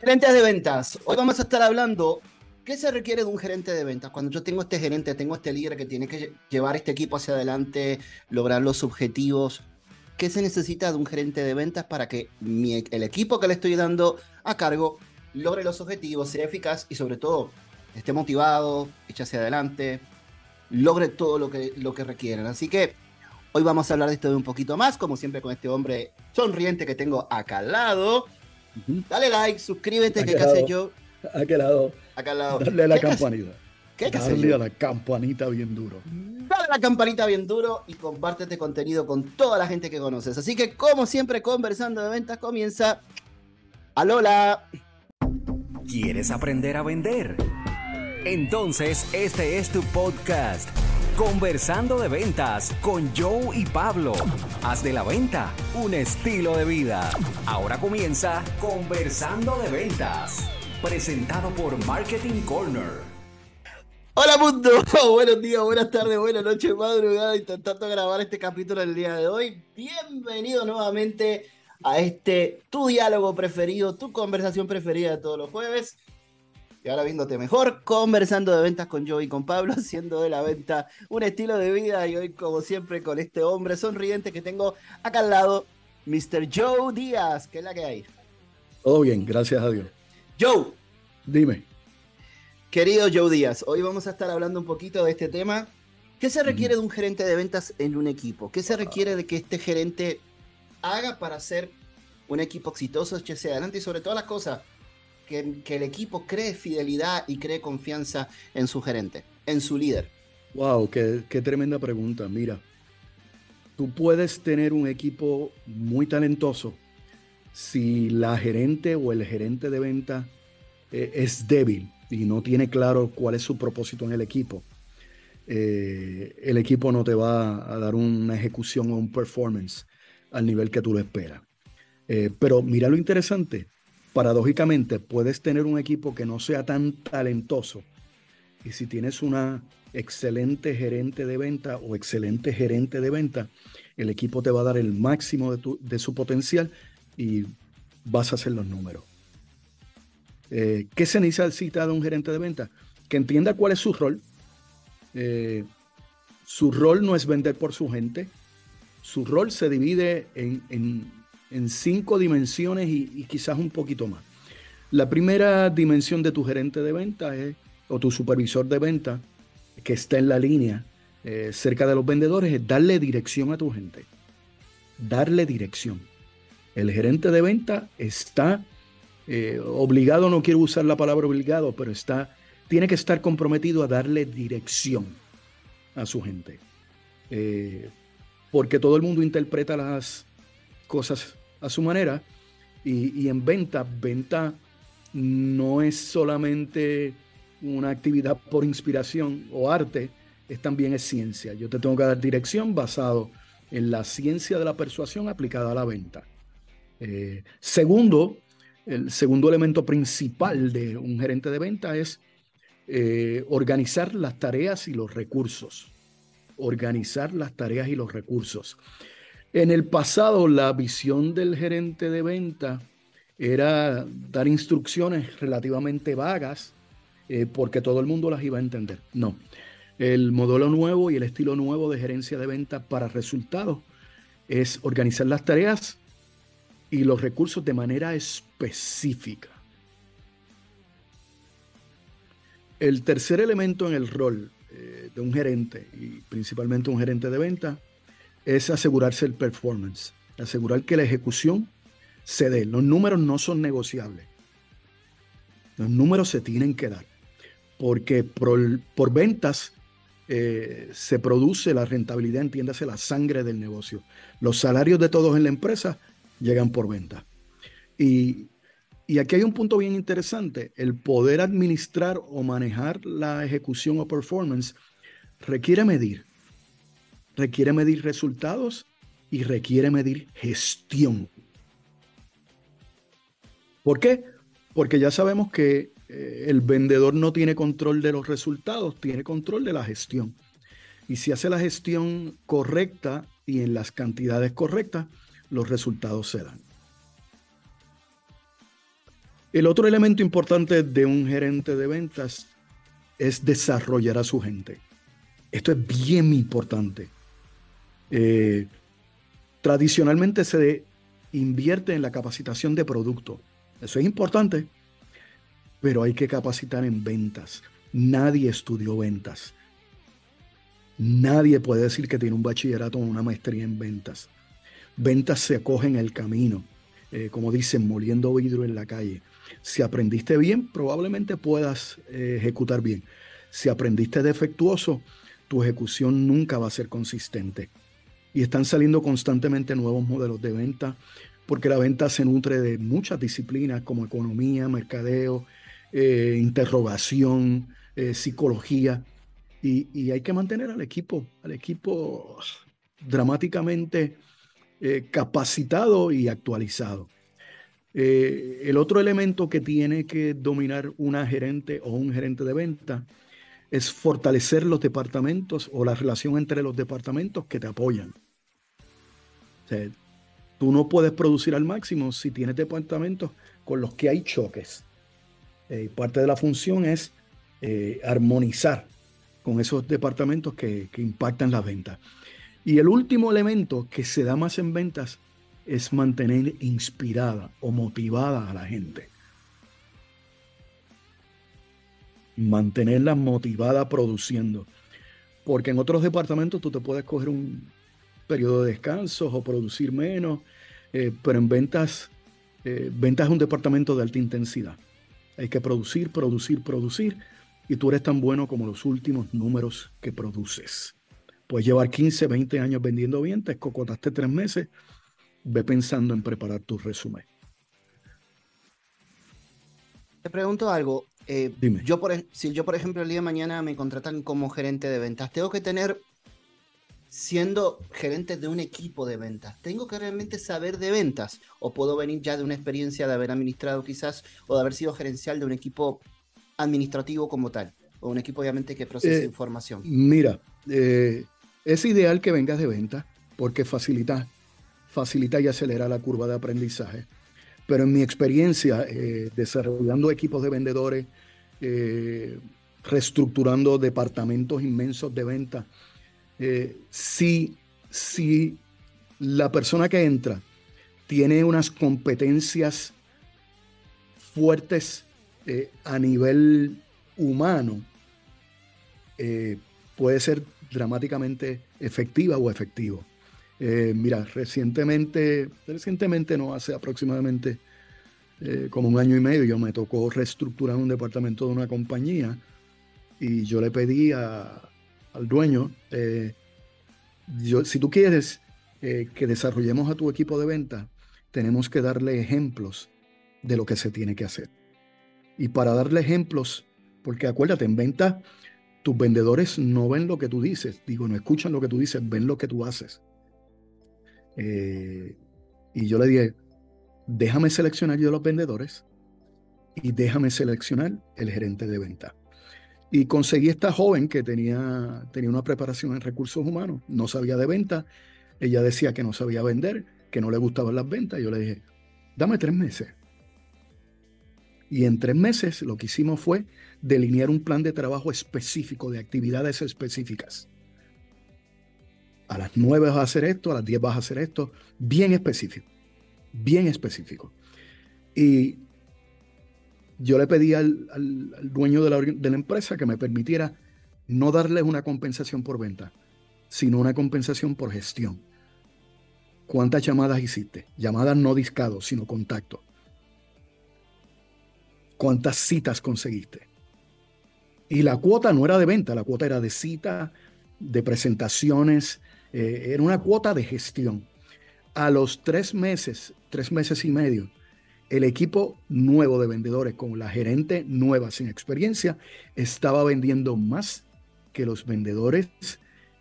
Gerentes de ventas. Hoy vamos a estar hablando qué se requiere de un gerente de ventas. Cuando yo tengo este gerente, tengo este líder que tiene que llevar este equipo hacia adelante, lograr los objetivos. ¿Qué se necesita de un gerente de ventas para que el equipo que le estoy dando a cargo logre los objetivos, sea eficaz y sobre todo esté motivado, eche hacia adelante, logre todo lo que, lo que requieren? Así que hoy vamos a hablar de esto de un poquito más, como siempre con este hombre sonriente que tengo acá al lado. Dale like, suscríbete, que hace yo. ¿A qué lado? Acá al lado. Dale a la campanita. ¿Qué Dale a la campanita bien duro. Dale a la campanita bien duro y comparte este contenido con toda la gente que conoces. Así que, como siempre, conversando de ventas comienza. ¡Alola! ¿Quieres aprender a vender? Entonces, este es tu podcast Conversando de ventas con Joe y Pablo. Haz de la venta un estilo de vida. Ahora comienza Conversando de ventas. Presentado por Marketing Corner. Hola mundo, buenos días, buenas tardes, buenas noches, madrugada, intentando grabar este capítulo el día de hoy. Bienvenido nuevamente a este tu diálogo preferido, tu conversación preferida de todos los jueves y ahora viéndote mejor, conversando de ventas con Joe y con Pablo, haciendo de la venta un estilo de vida y hoy como siempre con este hombre sonriente que tengo acá al lado, Mr. Joe Díaz, ¿qué es la que hay? Todo bien, gracias a Dios. Joe. Dime. Querido Joe Díaz, hoy vamos a estar hablando un poquito de este tema. ¿Qué se requiere de un gerente de ventas en un equipo? ¿Qué se requiere de que este gerente haga para ser un equipo exitoso, hacia adelante y sobre todas las cosas, que, el equipo cree fidelidad y cree confianza en su gerente, en su líder? Wow, qué, tremenda pregunta. Mira, tú puedes tener un equipo muy talentoso si la gerente o el gerente de venta eh, es débil y no tiene claro cuál es su propósito en el equipo. Eh, el equipo no te va a dar una ejecución o un performance al nivel que tú lo esperas. Eh, pero mira lo interesante, paradójicamente puedes tener un equipo que no sea tan talentoso y si tienes una excelente gerente de venta o excelente gerente de venta, el equipo te va a dar el máximo de, su potencial y vas a hacer los números. Eh, ¿Qué se necesita de un gerente de venta? Que entienda cuál es su rol. Eh, su rol no es vender por su gente. Su rol se divide en cinco dimensiones y, quizás un poquito más. La primera dimensión de tu gerente de venta es, o tu supervisor de venta, que está en la línea eh, cerca de los vendedores, es darle dirección a tu gente. Darle dirección. El gerente de venta está eh, obligado, no quiero usar la palabra obligado, pero está, tiene que estar comprometido a darle dirección a su gente. Eh, porque todo el mundo interpreta las cosas a su manera. Y, en venta, venta no es solamente una actividad por inspiración o arte, es también ciencia. Yo te tengo que dar dirección basado en la ciencia de la persuasión aplicada a la venta. Eh, segundo, el segundo elemento principal de un gerente de venta es eh, organizar las tareas y los recursos. Organizar las tareas y los recursos. En el pasado, la visión del gerente de venta era dar instrucciones relativamente vagas eh, porque todo el mundo las iba a entender. No, el modelo nuevo y el estilo nuevo de gerencia de venta para resultados es organizar las tareas y los recursos de manera específica. El tercer elemento en el rol eh, de un gerente y principalmente un gerente de venta es asegurarse el performance, asegurar que la ejecución se dé. Los números no son negociables. Los números se tienen que dar, porque por, ventas eh, se produce la rentabilidad, entiéndase, la sangre del negocio. Los salarios de todos en la empresa llegan por venta. Y, y aquí hay un punto bien interesante. El poder administrar o manejar la ejecución o performance requiere medir requiere medir resultados y requiere medir gestión. ¿Por qué? Porque ya sabemos que eh, el vendedor no tiene control de los resultados, tiene control de la gestión. Y si hace la gestión correcta y en las cantidades correctas, los resultados se dan. El otro elemento importante de un gerente de ventas es desarrollar a su gente. Esto es bien importante. Eh, tradicionalmente se invierte en la capacitación de producto. Eso es importante, pero hay que capacitar en ventas. Nadie estudió ventas. Nadie puede decir que tiene un bachillerato o una maestría en ventas. Ventas se acogen en el camino, eh, como dicen, moliendo vidrio en la calle. Si aprendiste bien, probablemente puedas eh, ejecutar bien. Si aprendiste defectuoso, tu ejecución nunca va a ser consistente. Y están saliendo constantemente nuevos modelos de venta, porque la venta se nutre de muchas disciplinas como economía, mercadeo, eh, interrogación, psicología. Y, hay que mantener al equipo, al equipo dramáticamente eh, capacitado y actualizado. Eh, el otro elemento que tiene que dominar una gerente o un gerente de venta es fortalecer los departamentos o la relación entre los departamentos que te apoyan. tú no puedes producir al máximo si tienes departamentos con los que hay choques. Eh, parte de la función es armonizar con esos departamentos que, impactan las ventas. Y el último elemento que se da más en ventas es mantener inspirada o motivada a la gente. Mantenerla motivada produciendo. Porque en otros departamentos tú te puedes coger un periodo de descanso o producir menos, eh, pero en ventas, eh, ventas es un departamento de alta intensidad. Hay que producir, producir, producir y tú eres tan bueno como los últimos números que produces. Puedes llevar 15, 20 años vendiendo bien, te escocotaste tres meses, ve pensando en preparar tu resumen. Te pregunto algo. Eh, Dime. Yo por, si yo, por ejemplo, el día de mañana me contratan como gerente de ventas, tengo que tener, siendo gerente de un equipo de ventas, tengo que realmente saber de ventas o puedo venir ya de una experiencia de haber administrado quizás o de haber sido gerencial de un equipo administrativo como tal, o un equipo obviamente que procese eh, información? Mira, eh, es ideal que vengas de venta porque facilita, facilita y acelera la curva de aprendizaje. Pero en mi experiencia, eh, desarrollando equipos de vendedores, reestructurando departamentos inmensos de venta, si, si la persona que entra tiene unas competencias fuertes eh, a nivel humano eh, puede ser dramáticamente efectiva o efectivo. Eh, mira, recientemente, recientemente no hace aproximadamente como un año y medio, yo me tocó reestructurar un departamento de una compañía y yo le pedí al dueño, yo, si tú quieres que desarrollemos a tu equipo de venta, tenemos que darle ejemplos de lo que se tiene que hacer. Y para darle ejemplos, porque acuérdate, en venta tus vendedores no ven lo que tú dices, digo, no escuchan lo que tú dices, ven lo que tú haces. Eh, y yo le dije, déjame seleccionar yo los vendedores y déjame seleccionar el gerente de venta. Y conseguí esta joven que tenía, tenía una preparación en recursos humanos, no sabía de venta, ella decía que no sabía vender, que no le gustaban las ventas. Yo le dije, dame tres meses, y en tres meses lo que hicimos fue delinear un plan de trabajo específico, de actividades específicas. A las nueve vas a hacer esto, a las diez vas a hacer esto, bien específico, bien específico. Y yo le pedí al, dueño de la, de la empresa que me permitiera no darles una compensación por venta, sino una compensación por gestión. ¿Cuántas llamadas hiciste? Llamadas no discados, sino contacto cuántas citas conseguiste. Y la cuota no era de venta, la cuota era de cita, de presentaciones, eh, era una cuota de gestión. A los tres meses, tres meses y medio, el equipo nuevo de vendedores con la gerente nueva sin experiencia estaba vendiendo más que los vendedores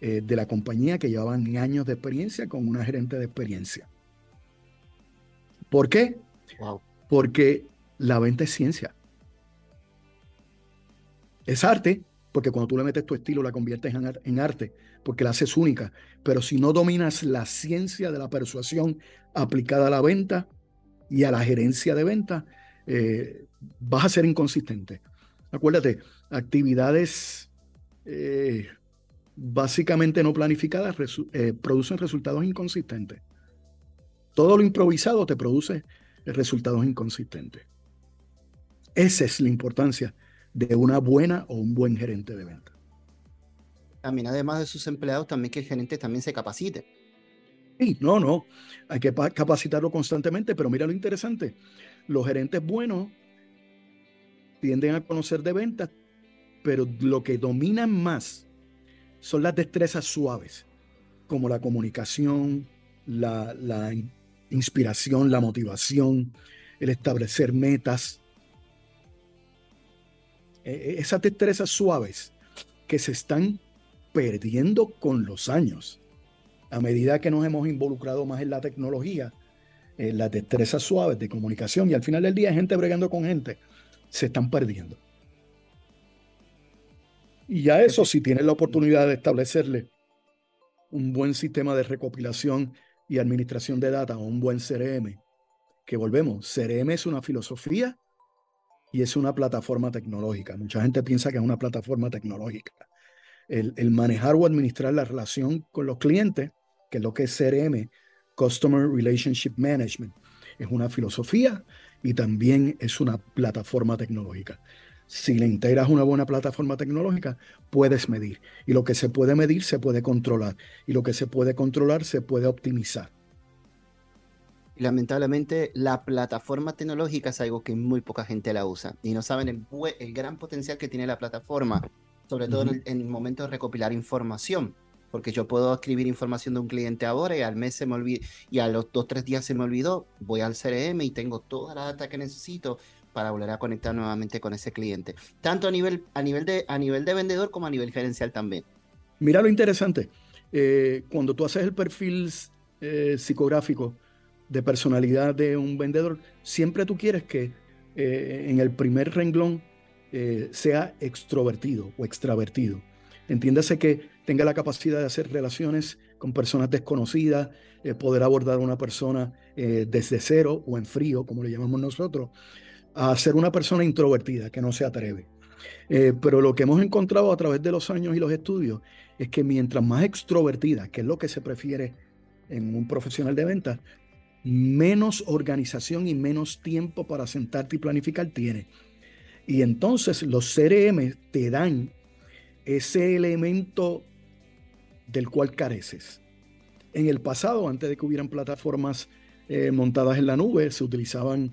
eh, de la compañía que llevaban años de experiencia con una gerente de experiencia. ¿Por qué? Porque la venta es ciencia. Es arte, porque cuando tú le metes tu estilo la conviertes en, arte, porque la haces única. Pero si no dominas la ciencia de la persuasión aplicada a la venta y a la gerencia de venta, eh, vas a ser inconsistente. Acuérdate, actividades eh, básicamente no planificadas eh, producen resultados inconsistentes. Todo lo improvisado te produce resultados inconsistentes. Esa es la importancia de una buena o un buen gerente de venta. También, además de sus empleados, también que el gerente también se capacite. Sí, no, no, hay que capacitarlo constantemente, pero mira lo interesante, los gerentes buenos tienden a conocer de ventas, pero lo que dominan más son las destrezas suaves, como la comunicación, la, la inspiración, la motivación, el establecer metas. E, e, esas destrezas suaves que se están perdiendo con los años. A medida que nos hemos involucrado más en la tecnología, en las destrezas suaves de comunicación y al final del día gente bregando con gente, se están perdiendo. Y ya eso, si tienes la oportunidad de establecerle un buen sistema de recopilación y administración de data o un buen CRM, que volvemos, CRM es una filosofía y es una plataforma tecnológica. Mucha gente piensa que es una plataforma tecnológica. El, manejar o administrar la relación con los clientes, que es lo que es CRM, Customer Relationship Management, es una filosofía y también es una plataforma tecnológica si le integras una buena plataforma tecnológica, puedes medir. Y lo que se puede medir se puede controlar. Y lo que se puede controlar se puede optimizar. Lamentablemente, la plataforma tecnológica es algo que muy poca gente la usa. Y no saben el, gran potencial que tiene la plataforma, sobre todo en, el, momento de recopilar información porque yo puedo escribir información de un cliente ahora y al mes se me olvidó, y a los dos o tres días se me olvidó, voy al CRM y tengo toda la data que necesito para volver a conectar nuevamente con ese cliente, tanto a nivel, a nivel, de, a nivel de vendedor como a nivel gerencial también. Mira lo interesante, eh, cuando tú haces el perfil eh, psicográfico de personalidad de un vendedor, siempre tú quieres que eh, en el primer renglón sea extrovertido o extravertido. Entiéndase que tenga la capacidad de hacer relaciones con personas desconocidas, poder abordar a una persona desde cero o en frío, como le llamamos nosotros, a ser una persona introvertida, que no se atreve. Eh, pero lo que hemos encontrado a través de los años y los estudios es que mientras más extrovertida, que es lo que se prefiere en un profesional de ventas, menos organización y menos tiempo para sentarte y planificar tiene. Y entonces los CRM te dan ese elemento del cual careces. En el pasado, antes de que hubieran plataformas eh, montadas en la nube, se utilizaban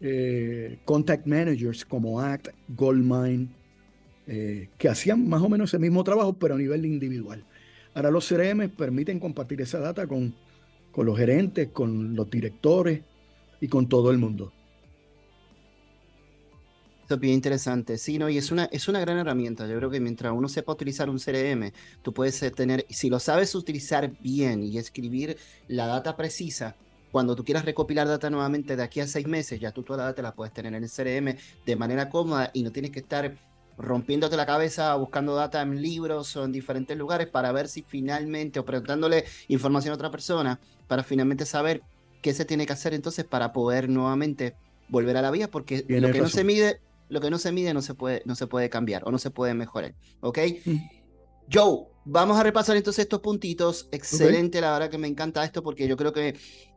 eh, contact managers como ACT, Goldmine, eh, que hacían más o menos el mismo trabajo, pero a nivel individual. Ahora los CRM permiten compartir esa data con, con los gerentes, con los directores y con todo el mundo. Eso es bien interesante. Sí, no, y es una, es una gran herramienta. Yo creo que mientras uno sepa utilizar un CRM, tú puedes tener, si lo sabes utilizar bien y escribir la data precisa, cuando tú quieras recopilar data nuevamente de aquí a seis meses, ya tú toda la data la puedes tener en el CRM de manera cómoda y no tienes que estar rompiéndote la cabeza buscando data en libros o en diferentes lugares para ver si finalmente o preguntándole información a otra persona para finalmente saber qué se tiene que hacer entonces para poder nuevamente volver a la vía porque lo que no se mide lo que no se mide no se puede no se puede cambiar o no se puede mejorar ¿ok? Mm. Joe vamos a repasar entonces estos puntitos excelente la verdad que me encanta esto porque yo creo que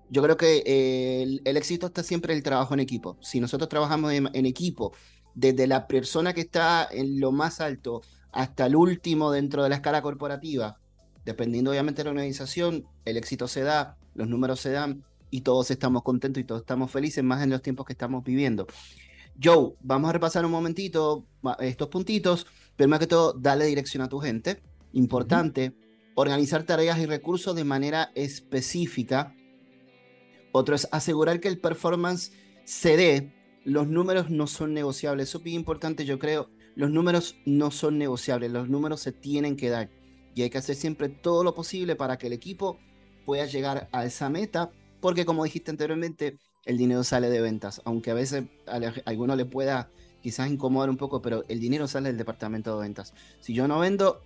yo creo que eh, el, éxito está siempre en el trabajo en equipo. Si nosotros trabajamos en, equipo, desde la persona que está en lo más alto hasta el último dentro de la escala corporativa, dependiendo obviamente de la organización, el éxito se da, los números se dan y todos estamos contentos y todos estamos felices, más en los tiempos que estamos viviendo. Joe, vamos a repasar un momentito estos puntitos. Primero que todo, dale dirección a tu gente. Importante, organizar tareas y recursos de manera específica otro es asegurar que el performance se dé. Los números no son negociables. Eso es bien importante, yo creo. Los números no son negociables. Los números se tienen que dar. Y hay que hacer siempre todo lo posible para que el equipo pueda llegar a esa meta. Porque como dijiste anteriormente, el dinero sale de ventas. Aunque a veces a alguno le pueda quizás incomodar un poco, pero el dinero sale del departamento de ventas. Si yo no vendo,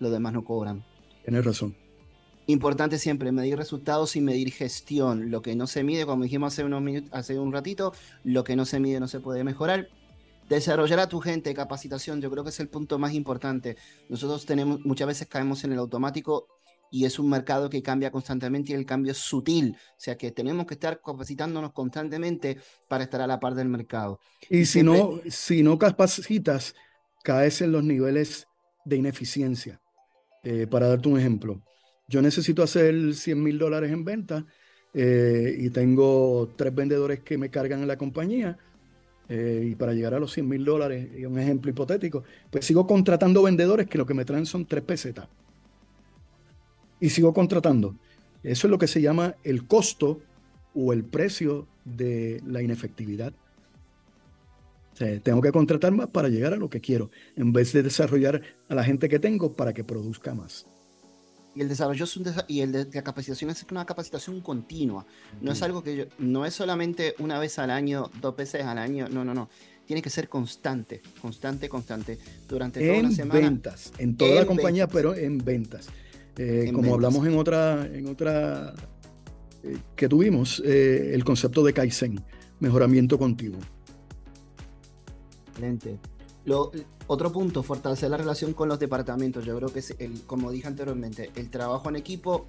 los demás no cobran. Tienes razón. Importante siempre medir resultados y medir gestión. Lo que no se mide, como dijimos hace, unos hace un ratito, lo que no se mide no se puede mejorar. Desarrollar a tu gente, capacitación, yo creo que es el punto más importante. Nosotros tenemos, muchas veces caemos en el automático y es un mercado que cambia constantemente y el cambio es sutil. O sea que tenemos que estar capacitándonos constantemente para estar a la par del mercado. Y, si, no, si no capacitas, caes en los niveles de ineficiencia. Eh, para darte un ejemplo, yo necesito hacer 100 mil dólares en venta eh, y tengo tres vendedores que me cargan en la compañía. Eh, y para llegar a los 100 mil dólares, y un ejemplo hipotético, pues sigo contratando vendedores que lo que me traen son tres pesetas. Y sigo contratando. Eso es lo que se llama el costo o el precio de la inefectividad. O sea, tengo que contratar más para llegar a lo que quiero, en vez de desarrollar a la gente que tengo para que produzca más. Y el desarrollo es un y el de la capacitación es una capacitación continua. No es algo que yo, no es solamente una vez al año, dos veces al año. No, no, no. Tiene que ser constante, constante, constante durante toda en una semana. ventas, en toda la compañía, pero en ventas. Eh, como hablamos en otra, en otra eh, que tuvimos, eh, el concepto de Kaizen, mejoramiento continuo. Excelente. Lo, otro punto, fortalecer la relación con los departamentos. Yo creo que es el, como dije anteriormente, el trabajo en equipo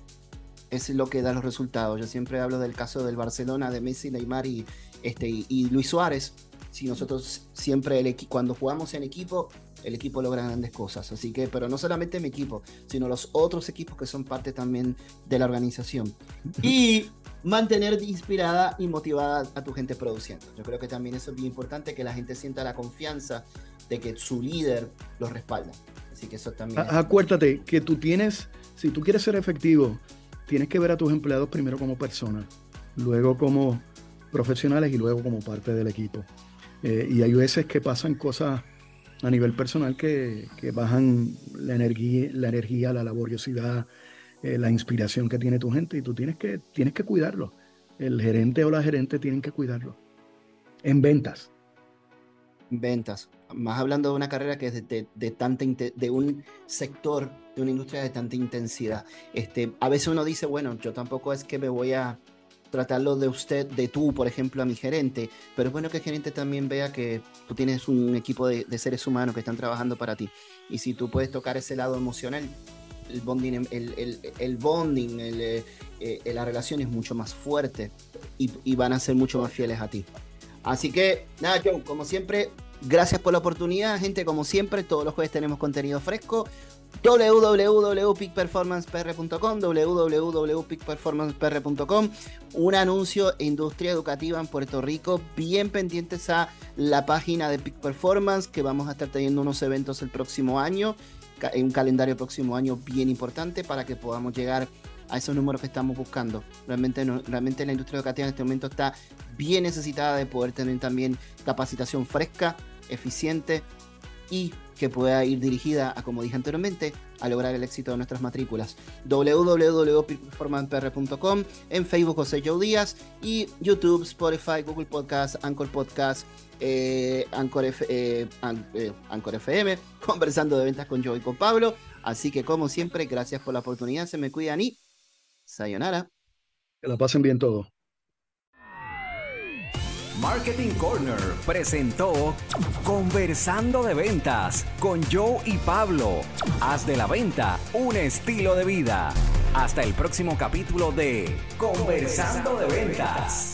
es lo que da los resultados. Yo siempre hablo del caso del Barcelona, de Messi, Neymar y, este, y, Luis Suárez. Si nosotros siempre el cuando jugamos en equipo, el equipo logra grandes cosas. Así que, pero no solamente mi equipo, sino los otros equipos que son parte también de la organización. Y mantener inspirada y motivada a tu gente produciendo. Yo creo que también eso es bien importante, que la gente sienta la confianza de que su líder los respalda. Así que eso también. Acuérdate que tú tienes, si tú quieres ser efectivo, tienes que ver a tus empleados primero como personas, luego como profesionales y luego como parte del equipo. Eh, y hay veces que pasan cosas a nivel personal que, que bajan la energía, la energía, la laboriosidad, eh, la inspiración que tiene tu gente y tú tienes que, tienes que cuidarlo. El gerente o la gerente tienen que cuidarlo. En ventas. Ventas. Más hablando de una carrera que es de, de, tanta de un sector, de una industria de tanta intensidad. Este, a veces uno dice, bueno, yo tampoco es que me voy a tratarlo de usted, de tú, por ejemplo, a mi gerente, pero es bueno que el gerente también vea que tú tienes un equipo de, de seres humanos que están trabajando para ti. Y si tú puedes tocar ese lado emocional, el bonding, el, el, bonding eh, eh, la relación es mucho más fuerte y, van a ser mucho más fieles a ti. Así que, nada, Joe, como siempre, gracias por la oportunidad, gente, como siempre, todos los jueves tenemos contenido fresco. www.peakperformancepr.com www.peakperformancepr.com un anuncio industria educativa en Puerto Rico bien pendientes a la página de Peak Performance que vamos a estar teniendo unos eventos el próximo año un calendario próximo año bien importante para que podamos llegar esos números que estamos buscando. Realmente, realmente la industria educativa en este momento está bien necesitada de poder tener también capacitación fresca, eficiente y que pueda ir dirigida a, como dije anteriormente, a lograr el éxito de nuestras matrículas. www.performancepr.com en Facebook José Joe Díaz y YouTube, Spotify, Google Podcast, Anchor Podcast, eh, Anchor, eh, eh, Anchor, FM, conversando de ventas con Joe y con Pablo. Así que como siempre, gracias por la oportunidad, se me cuidan y sayonara. Que la pasen bien todos. Marketing Corner presentó Conversando de Ventas con Joe y Pablo. Haz de la venta un estilo de vida. Hasta el próximo capítulo de Conversando de Ventas.